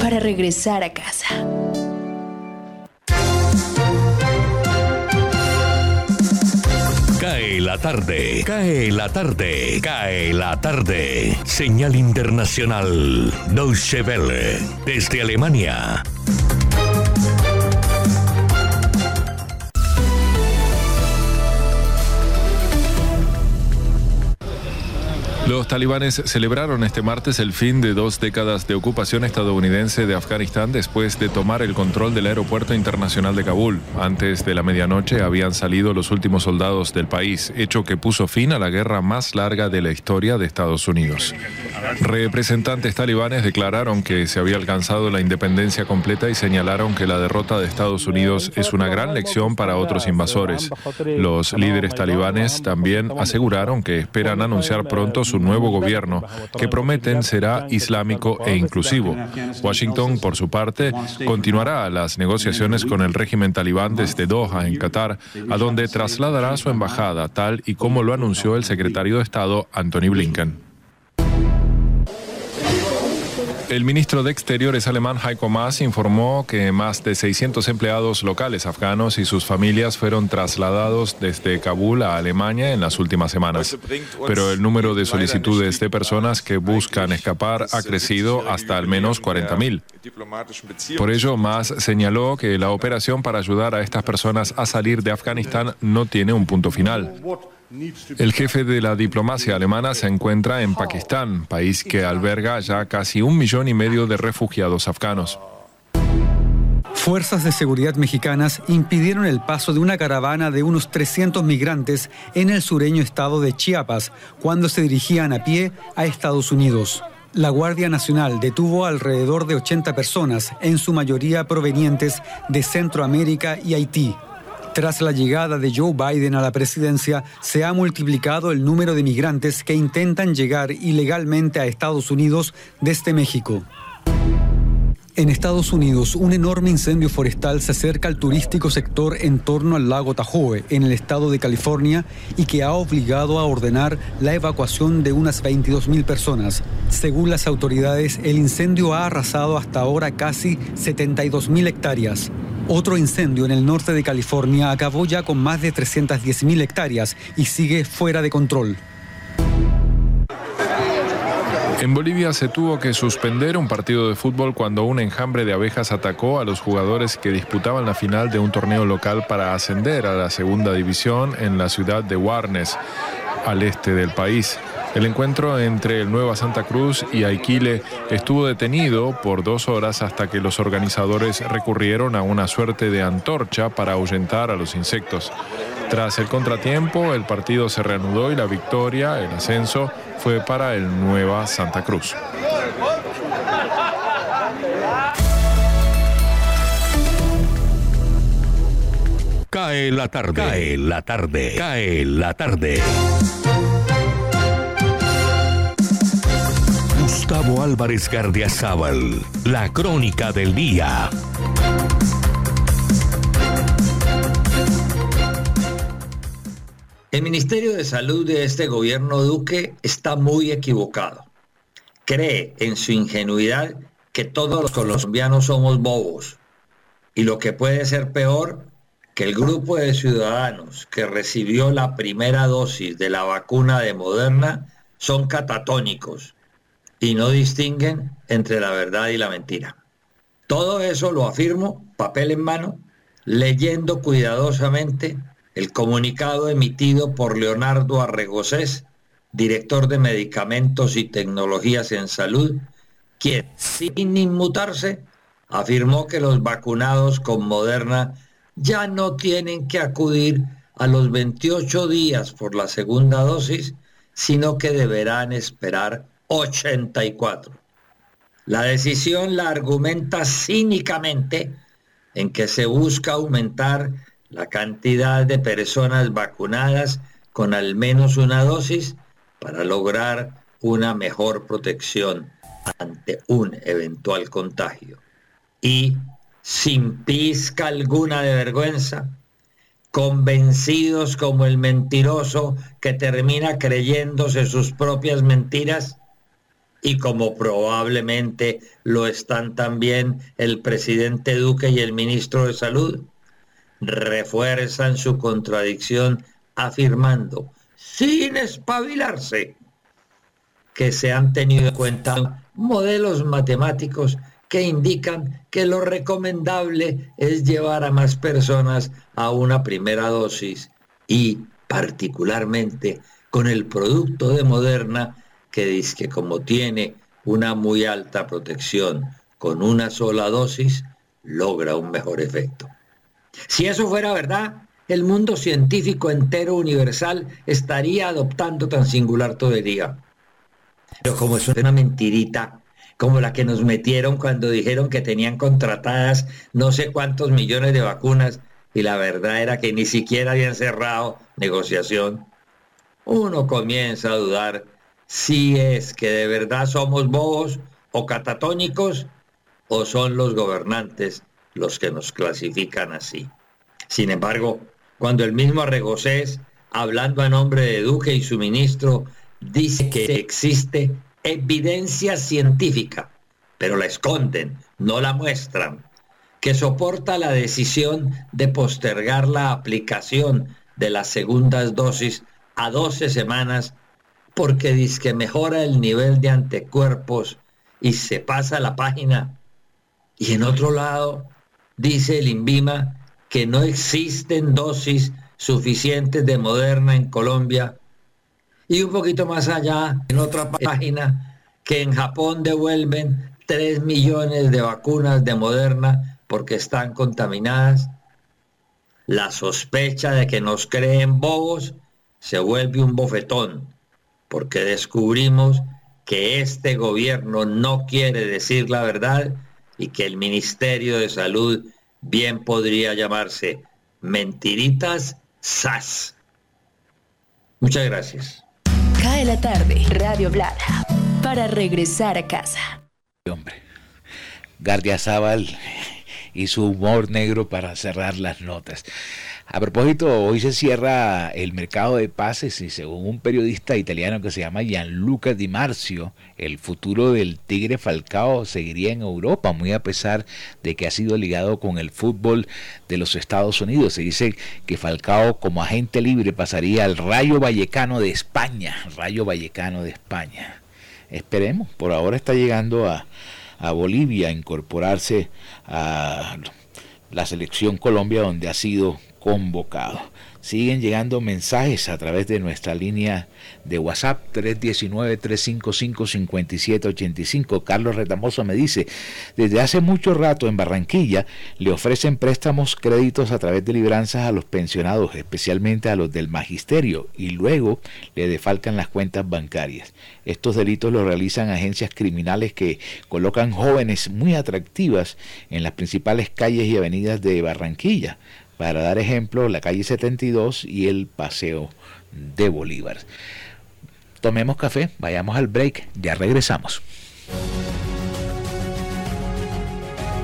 para regresar a casa. Cae la tarde, cae la tarde, cae la tarde. Señal internacional, Deutsche Welle, desde Alemania. Los talibanes celebraron este martes el fin de dos décadas de ocupación estadounidense de Afganistán después de tomar el control del aeropuerto internacional de Kabul. Antes de la medianoche habían salido los últimos soldados del país, hecho que puso fin a la guerra más larga de la historia de Estados Unidos. Representantes talibanes declararon que se había alcanzado la independencia completa y señalaron que la derrota de Estados Unidos es una gran lección para otros invasores. Los líderes talibanes también aseguraron que esperan anunciar pronto su nuevo gobierno, que prometen será islámico e inclusivo. Washington, por su parte, continuará las negociaciones con el régimen talibán desde Doha, en Qatar, a donde trasladará su embajada, tal y como lo anunció el secretario de Estado, Anthony Blinken. El ministro de Exteriores alemán Heiko Maas informó que más de 600 empleados locales afganos y sus familias fueron trasladados desde Kabul a Alemania en las últimas semanas. Pero el número de solicitudes de personas que buscan escapar ha crecido hasta al menos 40.000. Por ello, Maas señaló que la operación para ayudar a estas personas a salir de Afganistán no tiene un punto final. El jefe de la diplomacia alemana se encuentra en Pakistán, país que alberga ya casi un millón y medio de refugiados afganos. Fuerzas de seguridad mexicanas impidieron el paso de una caravana de unos 300 migrantes en el sureño estado de Chiapas cuando se dirigían a pie a Estados Unidos. La Guardia Nacional detuvo alrededor de 80 personas, en su mayoría provenientes de Centroamérica y Haití. Tras la llegada de Joe Biden a la presidencia, se ha multiplicado el número de migrantes que intentan llegar ilegalmente a Estados Unidos desde México. En Estados Unidos, un enorme incendio forestal se acerca al turístico sector en torno al lago Tahoe, en el estado de California, y que ha obligado a ordenar la evacuación de unas 22.000 personas. Según las autoridades, el incendio ha arrasado hasta ahora casi 72.000 hectáreas. Otro incendio en el norte de California acabó ya con más de 310.000 hectáreas y sigue fuera de control. En Bolivia se tuvo que suspender un partido de fútbol cuando un enjambre de abejas atacó a los jugadores que disputaban la final de un torneo local para ascender a la segunda división en la ciudad de Warnes, al este del país. El encuentro entre el Nueva Santa Cruz y Aiquile estuvo detenido por dos horas hasta que los organizadores recurrieron a una suerte de antorcha para ahuyentar a los insectos. Tras el contratiempo, el partido se reanudó y la victoria, el ascenso, fue para el Nueva Santa Cruz. Cae la tarde, cae la tarde, cae la tarde. Gustavo Álvarez Gardiazabal, la crónica del día. El Ministerio de Salud de este gobierno Duque está muy equivocado. Cree en su ingenuidad que todos los colombianos somos bobos. Y lo que puede ser peor, que el grupo de ciudadanos que recibió la primera dosis de la vacuna de Moderna son catatónicos y no distinguen entre la verdad y la mentira. Todo eso lo afirmo, papel en mano, leyendo cuidadosamente el comunicado emitido por Leonardo Arregocés, director de Medicamentos y Tecnologías en Salud, quien, sin inmutarse, afirmó que los vacunados con Moderna ya no tienen que acudir a los 28 días por la segunda dosis, sino que deberán esperar 84. La decisión la argumenta cínicamente en que se busca aumentar la cantidad de personas vacunadas con al menos una dosis para lograr una mejor protección ante un eventual contagio. Y, sin pizca alguna de vergüenza, convencidos como el mentiroso que termina creyéndose sus propias mentiras, y como probablemente lo están también el presidente Duque y el ministro de Salud, refuerzan su contradicción afirmando, sin espabilarse, que se han tenido en cuenta modelos matemáticos que indican que lo recomendable es llevar a más personas a una primera dosis y particularmente con el producto de Moderna que dice que como tiene una muy alta protección con una sola dosis, logra un mejor efecto. Si eso fuera verdad, el mundo científico entero universal estaría adoptando tan singular todería. Pero como es una mentirita, como la que nos metieron cuando dijeron que tenían contratadas no sé cuántos millones de vacunas y la verdad era que ni siquiera habían cerrado negociación, uno comienza a dudar si es que de verdad somos bobos o catatónicos o son los gobernantes los que nos clasifican así. Sin embargo, cuando el mismo Arregocés, hablando a nombre de Duque y su ministro, dice que existe evidencia científica, pero la esconden, no la muestran, que soporta la decisión de postergar la aplicación de las segundas dosis a 12 semanas porque dice que mejora el nivel de anticuerpos y se pasa la página. Y en otro lado, dice el INVIMA que no existen dosis suficientes de Moderna en Colombia. Y un poquito más allá, en otra página, que en Japón devuelven 3 millones de vacunas de Moderna porque están contaminadas. La sospecha de que nos creen bobos se vuelve un bofetón, porque descubrimos que este gobierno no quiere decir la verdad y que el Ministerio de Salud bien podría llamarse Mentiritas SAS. Muchas gracias. Cae la tarde, Radio Blada, para regresar a casa. Hombre, Gardia Zaval y su humor negro para cerrar las notas. A propósito, hoy se cierra el mercado de pases y según un periodista italiano que se llama Gianluca Di Marzio, el futuro del Tigre Falcao seguiría en Europa, muy a pesar de que ha sido ligado con el fútbol de los Estados Unidos. Se dice que Falcao como agente libre pasaría al Rayo Vallecano de España, Rayo Vallecano de España. Esperemos, por ahora está llegando a, a Bolivia a incorporarse a la selección Colombia donde ha sido convocado. Siguen llegando mensajes a través de nuestra línea de WhatsApp 319-355-5785. Carlos Retamoso me dice, desde hace mucho rato en Barranquilla le ofrecen préstamos créditos a través de libranzas a los pensionados, especialmente a los del magisterio, y luego le defalcan las cuentas bancarias. Estos delitos los realizan agencias criminales que colocan jóvenes muy atractivas en las principales calles y avenidas de Barranquilla para dar ejemplo, la calle 72 y el Paseo de Bolívar. Tomemos café, vayamos al break, ya regresamos.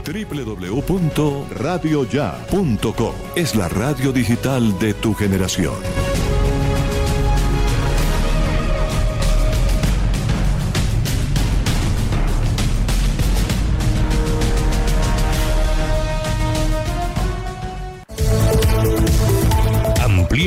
www.radioya.com es la radio digital de tu generación.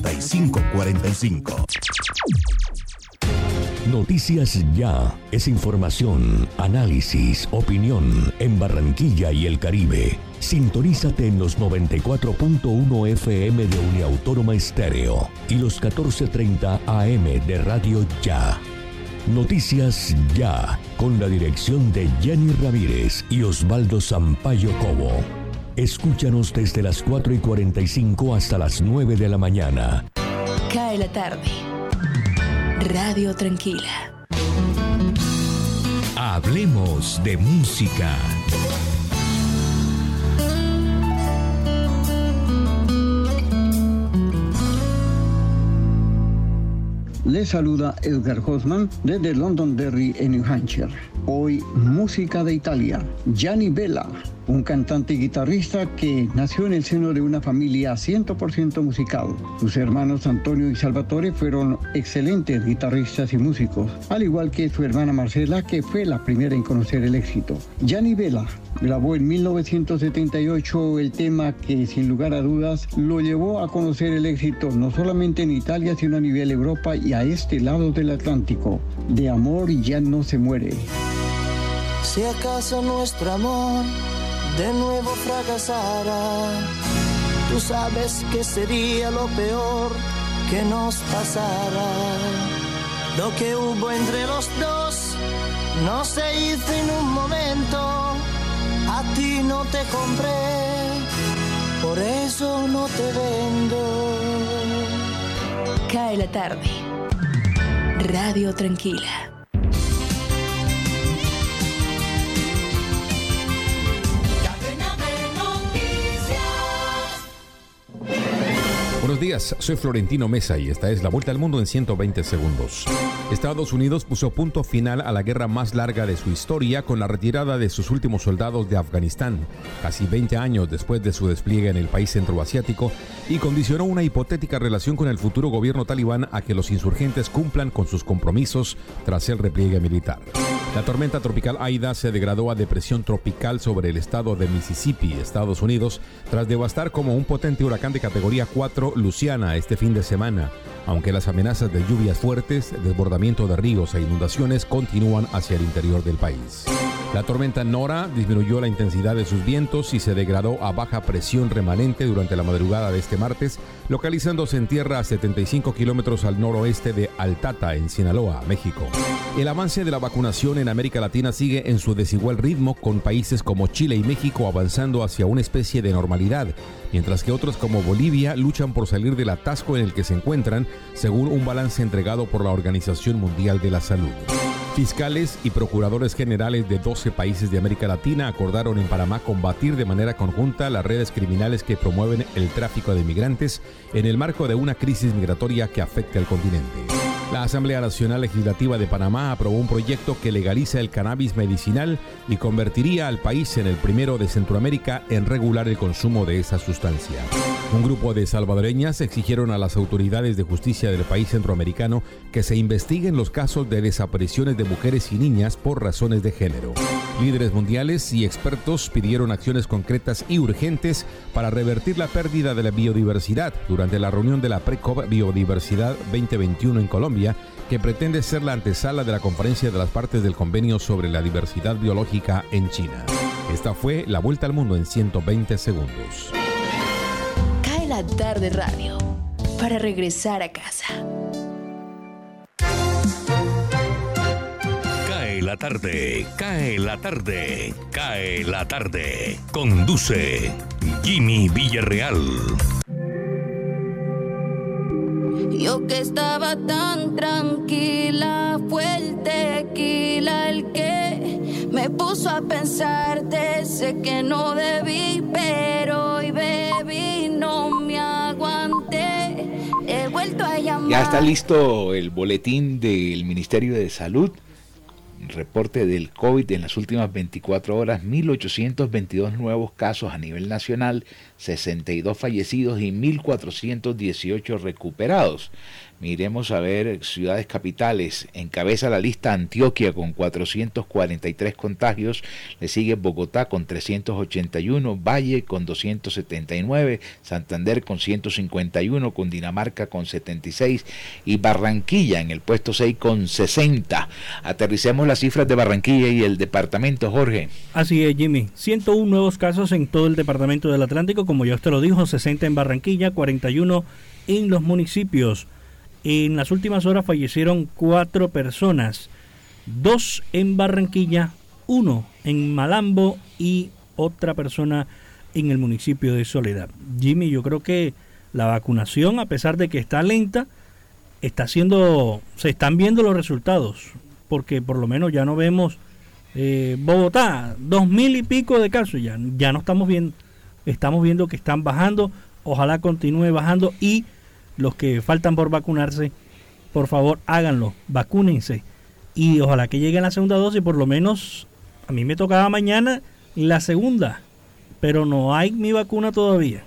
3545. Noticias Ya es información, análisis, opinión en Barranquilla y el Caribe. Sintonízate en los 94.1 FM de Uniautónoma Estéreo y los 14.30 AM de Radio Ya. Noticias Ya, con la dirección de Jenny Ramírez y Osvaldo Sampaio Cobo. Escúchanos desde las 4 y 45 hasta las 9 de la mañana. Cae la tarde. Radio Tranquila. Hablemos de música. Le saluda Edgar Hosman desde Londonderry en New Hampshire. Hoy, música de Italia. Gianni Bella, un cantante y guitarrista que nació en el seno de una familia 100% musical. Sus hermanos Antonio y Salvatore fueron excelentes guitarristas y músicos, al igual que su hermana Marcela, que fue la primera en conocer el éxito. Gianni Bella grabó en 1978 el tema que sin lugar a dudas lo llevó a conocer el éxito no solamente en Italia, sino a nivel Europa y a este lado del Atlántico. De amor ya no se muere. Si acaso nuestro amor de nuevo fracasara, tú sabes que sería lo peor que nos pasara. Lo que hubo entre los dos no se hizo en un momento, a ti no te compré, por eso no te vendo. Cae la tarde. Radio Tranquila. Buenos días, soy Florentino Mesa y esta es la vuelta al mundo en 120 segundos. Estados Unidos puso punto final a la guerra más larga de su historia con la retirada de sus últimos soldados de Afganistán, casi 20 años después de su despliegue en el país centroasiático, y condicionó una hipotética relación con el futuro gobierno talibán a que los insurgentes cumplan con sus compromisos tras el repliegue militar. La tormenta tropical Aida se degradó a depresión tropical sobre el estado de Mississippi, Estados Unidos, tras devastar como un potente huracán de categoría 4 Luciana este fin de semana, aunque las amenazas de lluvias fuertes, desbordamiento de ríos e inundaciones continúan hacia el interior del país. La tormenta Nora disminuyó la intensidad de sus vientos y se degradó a baja presión remanente durante la madrugada de este martes, localizándose en tierra a 75 kilómetros al noroeste de Altata, en Sinaloa, México. El avance de la vacunación en América Latina sigue en su desigual ritmo, con países como Chile y México avanzando hacia una especie de normalidad, mientras que otros como Bolivia luchan por salir del atasco en el que se encuentran, según un balance entregado por la Organización Mundial de la Salud. Fiscales y procuradores generales de 12 países de América Latina acordaron en Panamá combatir de manera conjunta las redes criminales que promueven el tráfico de migrantes en el marco de una crisis migratoria que afecta al continente. La Asamblea Nacional Legislativa de Panamá aprobó un proyecto que legaliza el cannabis medicinal y convertiría al país en el primero de Centroamérica en regular el consumo de esa sustancia. Un grupo de salvadoreñas exigieron a las autoridades de justicia del país centroamericano que se investiguen los casos de desapariciones de mujeres y niñas por razones de género. Líderes mundiales y expertos pidieron acciones concretas y urgentes para revertir la pérdida de la biodiversidad durante la reunión de la PRECOP Biodiversidad 2021 en Colombia, que pretende ser la antesala de la conferencia de las partes del convenio sobre la diversidad biológica en China. Esta fue la vuelta al mundo en 120 segundos. Cae la tarde radio para regresar a casa. Cae la tarde, cae la tarde, cae la tarde. Conduce Jimmy Villarreal. Yo que estaba tan tranquila, fue el tequila el que me puso a pensar. De sé que no debí, pero hoy bebí, no me aguanté. He vuelto a llamar. Ya está listo el boletín del Ministerio de Salud reporte del COVID en las últimas 24 horas, 1.822 nuevos casos a nivel nacional, 62 fallecidos y 1.418 recuperados. Miremos a ver ciudades capitales. Encabeza la lista Antioquia con 443 contagios. Le sigue Bogotá con 381, Valle con 279, Santander con 151, Cundinamarca con 76 y Barranquilla en el puesto 6 con 60. Aterricemos las cifras de Barranquilla y el departamento, Jorge. Así es, Jimmy. 101 nuevos casos en todo el departamento del Atlántico, como ya usted lo dijo, 60 en Barranquilla, 41 en los municipios. En las últimas horas fallecieron cuatro personas, dos en Barranquilla, uno en Malambo y otra persona en el municipio de Soledad. Jimmy, yo creo que la vacunación, a pesar de que está lenta, está haciendo, se están viendo los resultados, porque por lo menos ya no vemos eh, Bogotá, dos mil y pico de casos, ya, ya no estamos viendo, estamos viendo que están bajando, ojalá continúe bajando. Y los que faltan por vacunarse, por favor háganlo, vacúnense. Y ojalá que llegue la segunda dosis, por lo menos a mí me tocaba mañana la segunda, pero no hay mi vacuna todavía.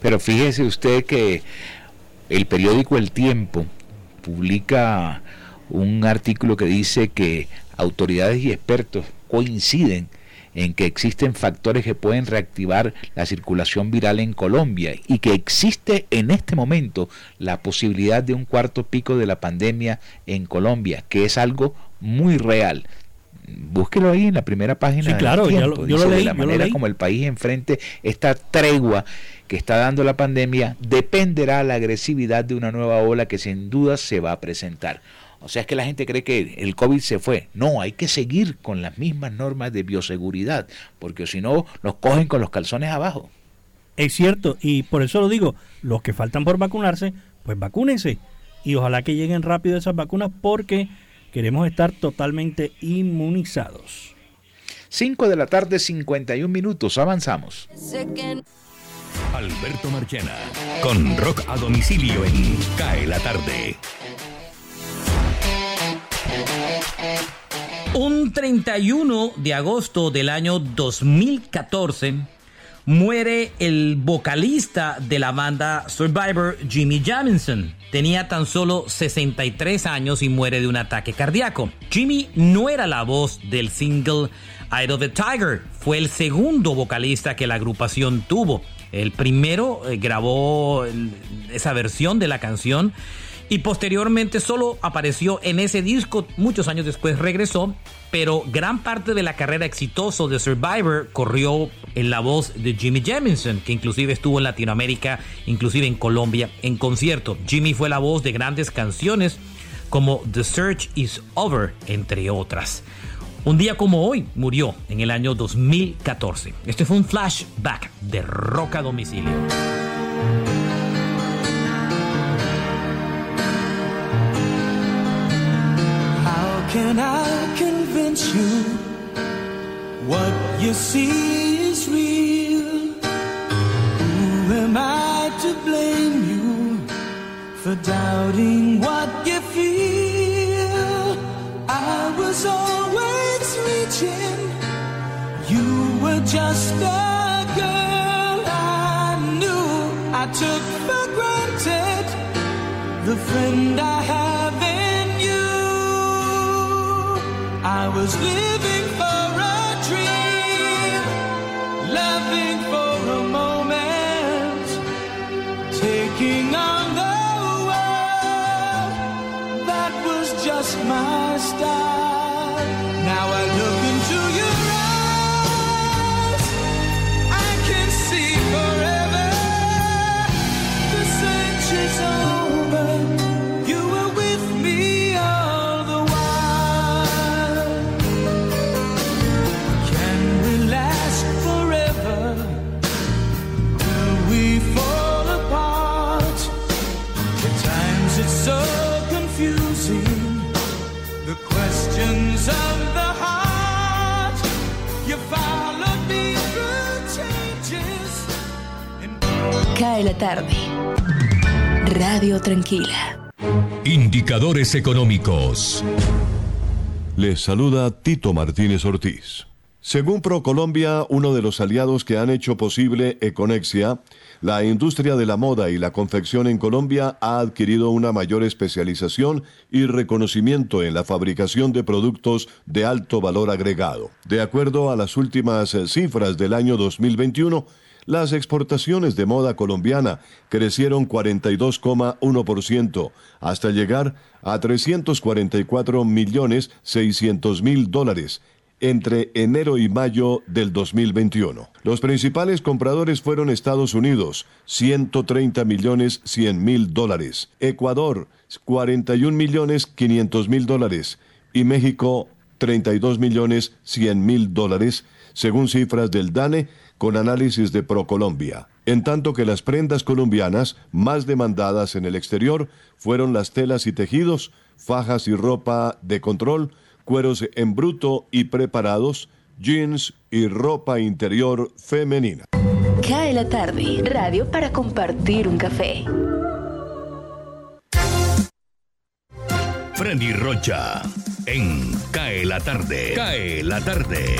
Pero fíjese usted que el periódico El Tiempo publica un artículo que dice que autoridades y expertos coinciden en que existen factores que pueden reactivar la circulación viral en Colombia y que existe en este momento la posibilidad de un cuarto pico de la pandemia en Colombia, que es algo muy real. Búsquelo ahí en la primera página. Sí, claro, del yo lo, de la manera como el país enfrente esta tregua que está dando la pandemia dependerá la agresividad de una nueva ola que sin duda se va a presentar. O sea, es que la gente cree que el COVID se fue. No, hay que seguir con las mismas normas de bioseguridad, porque si no, nos cogen con los calzones abajo. Es cierto, y por eso lo digo, los que faltan por vacunarse, pues vacúnense. Y ojalá que lleguen rápido esas vacunas porque queremos estar totalmente inmunizados. 5 de la tarde, 51 minutos, avanzamos. Alberto Marchena, con rock a domicilio en Cae la tarde. Un 31 de agosto del año 2014 muere el vocalista de la banda Survivor, Jimmy Jamison. Tenía tan solo 63 años y muere de un ataque cardíaco. Jimmy no era la voz del single Eye of the Tiger, fue el segundo vocalista que la agrupación tuvo. El primero eh, grabó esa versión de la canción y posteriormente solo apareció en ese disco, muchos años después regresó, pero gran parte de la carrera exitosa de Survivor corrió en la voz de Jimmy Jamison, que inclusive estuvo en Latinoamérica, inclusive en Colombia, en concierto. Jimmy fue la voz de grandes canciones como The Search is Over, entre otras. Un día como hoy murió en el año 2014. Este fue un flashback de Roca Domicilio. Can I convince you what you see is real? Who am I to blame you for doubting what you feel? I was always reaching, you were just a girl I knew. I took for granted the friend I have was living Cae la tarde. Radio Tranquila. Indicadores económicos. Les saluda Tito Martínez Ortiz. Según ProColombia, uno de los aliados que han hecho posible Econexia, la industria de la moda y la confección en Colombia ha adquirido una mayor especialización y reconocimiento en la fabricación de productos de alto valor agregado. De acuerdo a las últimas eh, cifras del año 2021, las exportaciones de moda colombiana crecieron 42,1% hasta llegar a 344 millones 600 mil dólares entre enero y mayo del 2021. Los principales compradores fueron Estados Unidos, 130 millones 100 mil dólares, Ecuador, 41 millones 500 mil dólares y México, 32 millones 100 mil dólares, según cifras del DANE con análisis de ProColombia. En tanto que las prendas colombianas más demandadas en el exterior fueron las telas y tejidos, fajas y ropa de control, cueros en bruto y preparados, jeans y ropa interior femenina. Cae la tarde. Radio para compartir un café. Freddy Rocha. En Cae la tarde. Cae la tarde.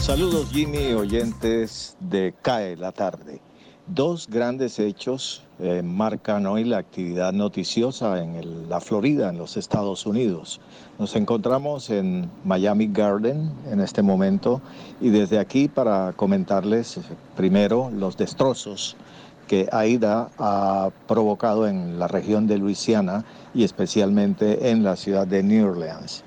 Saludos Jimmy, oyentes de CAE la tarde. Dos grandes hechos eh, marcan hoy la actividad noticiosa en el- la Florida, en los Estados Unidos. Nos encontramos en Miami Garden en este momento y desde aquí para comentarles eh, primero los destrozos que Aida ha provocado en la región de Luisiana y especialmente en la ciudad de New Orleans.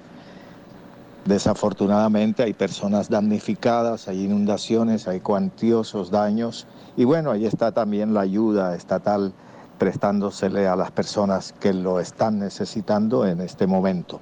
Desafortunadamente hay personas damnificadas, hay inundaciones, hay cuantiosos daños y bueno, ahí está también la ayuda estatal prestándosele a las personas que lo están necesitando en este momento.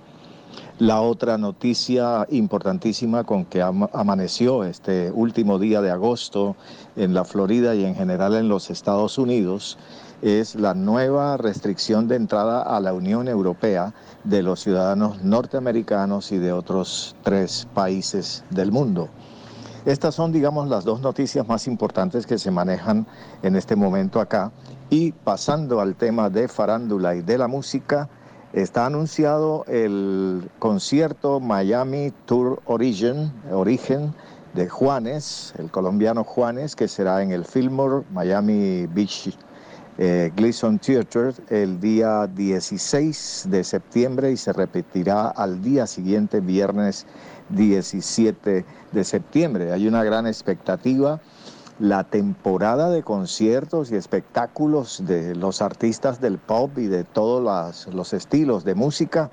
La otra noticia importantísima con que am- amaneció este último día de agosto en la Florida y en general en los Estados Unidos es la nueva restricción de entrada a la Unión Europea de los ciudadanos norteamericanos y de otros tres países del mundo. Estas son, digamos, las dos noticias más importantes que se manejan en este momento acá. Y pasando al tema de farándula y de la música, está anunciado el concierto Miami Tour Origin, Origen de Juanes, el colombiano Juanes, que será en el Fillmore Miami Beach eh, Gleason Theater el día 16 de septiembre y se repetirá al día siguiente, viernes 17 de septiembre. Hay una gran expectativa. La temporada de conciertos y espectáculos de los artistas del pop y de todos los estilos de música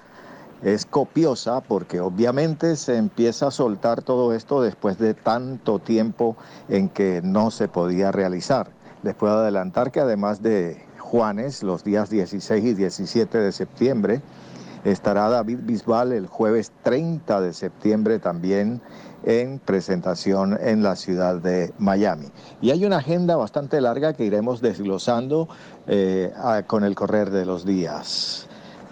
es copiosa porque obviamente se empieza a soltar todo esto después de tanto tiempo en que no se podía realizar. Les puedo adelantar que además de Juanes, los días 16 y 17 de septiembre, estará David Bisbal el jueves 30 de septiembre también en presentación en la ciudad de Miami. Y hay una agenda bastante larga que iremos desglosando eh, con el correr de los días.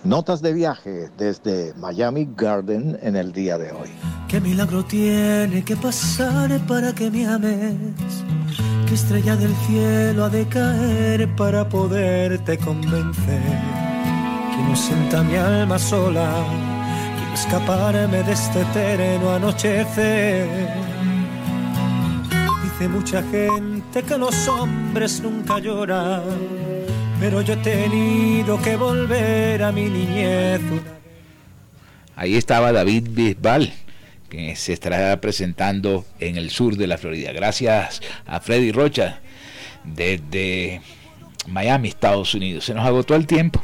Notas de viaje desde Miami Garden en el día de hoy. ¿Qué milagro tiene que pasar para que me ames? ¿Qué estrella del cielo ha de caer para poderte convencer? Quiero sienta mi alma sola, quiero escaparme de este eterno anochecer. Dice mucha gente que los hombres nunca lloran, pero yo he tenido que volver a mi niñez. Ahí estaba David Bisbal, se estará presentando en el sur de la Florida. Gracias a Freddy Rocha desde Miami, Estados Unidos. Se nos agotó el tiempo.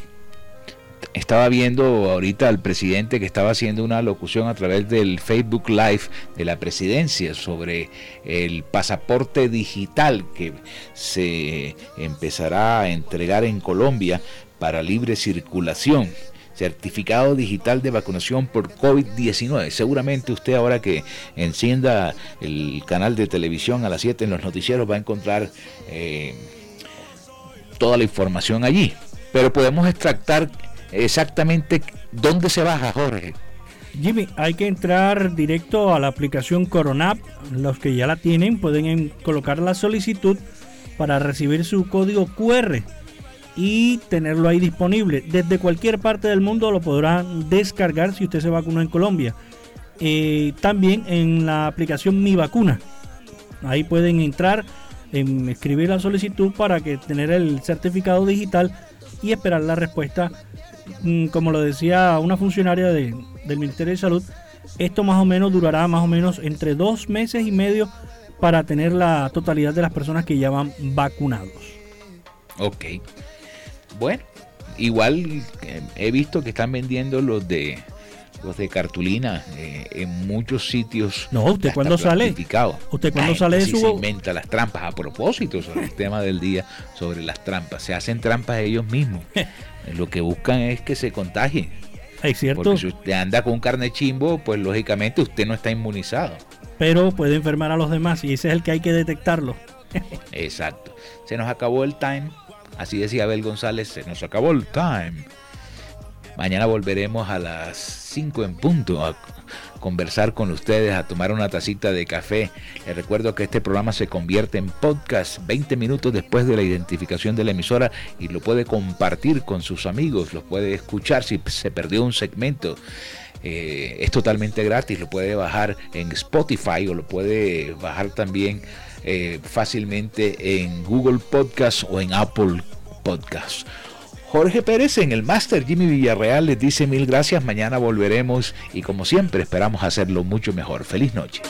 Estaba viendo ahorita al presidente que estaba haciendo una locución a través del Facebook Live de la presidencia sobre el pasaporte digital que se empezará a entregar en Colombia para libre circulación certificado digital de vacunación por COVID-19. Seguramente usted ahora que encienda el canal de televisión a las 7 en los noticieros va a encontrar eh, toda la información allí. Pero podemos extractar exactamente ¿Dónde se baja, Jorge? Jimmy, hay que entrar directo a la aplicación Coronap. Los que ya la tienen pueden en- colocar la solicitud para recibir su código QR y tenerlo ahí disponible. Desde cualquier parte del mundo lo podrán descargar si usted se vacunó en Colombia. Eh, también en la aplicación Mi Vacuna. Ahí pueden entrar, em, escribir la solicitud para que tener el certificado digital y esperar la respuesta. Mm, Como lo decía una funcionaria de- del Ministerio de Salud, esto más o menos durará más o menos entre dos meses y medio para tener la totalidad de las personas que ya van vacunados. Ok. Bueno, igual eh, he visto que están vendiendo los de los de cartulina eh, en muchos sitios. No, usted cuando sale, usted cuando sale de su- se inventa las trampas a propósito sobre el tema del día sobre las trampas. Se hacen trampas ellos mismos. Lo que buscan es que se contagien. Es cierto, Porque si usted anda con carne chimbo, pues lógicamente usted no está inmunizado. pero puede enfermar a los demás y ese es el que hay que detectarlo. Exacto. Se nos acabó el time. Así decía Abel González, se nos acabó el time. Mañana volveremos a las 5 en punto a conversar con ustedes, a tomar una tacita de café. Les recuerdo que este programa se convierte en podcast 20 minutos después de la identificación de la emisora y lo puede compartir con sus amigos, lo puede escuchar si se perdió un segmento. Eh, es totalmente gratis, lo puede bajar en Spotify o lo puede bajar también eh, fácilmente en Google Podcast o en Apple Podcast. Jorge Pérez en el Master Jimmy Villarreal les dice mil gracias, mañana volveremos y como siempre esperamos hacerlo mucho mejor. Feliz noche.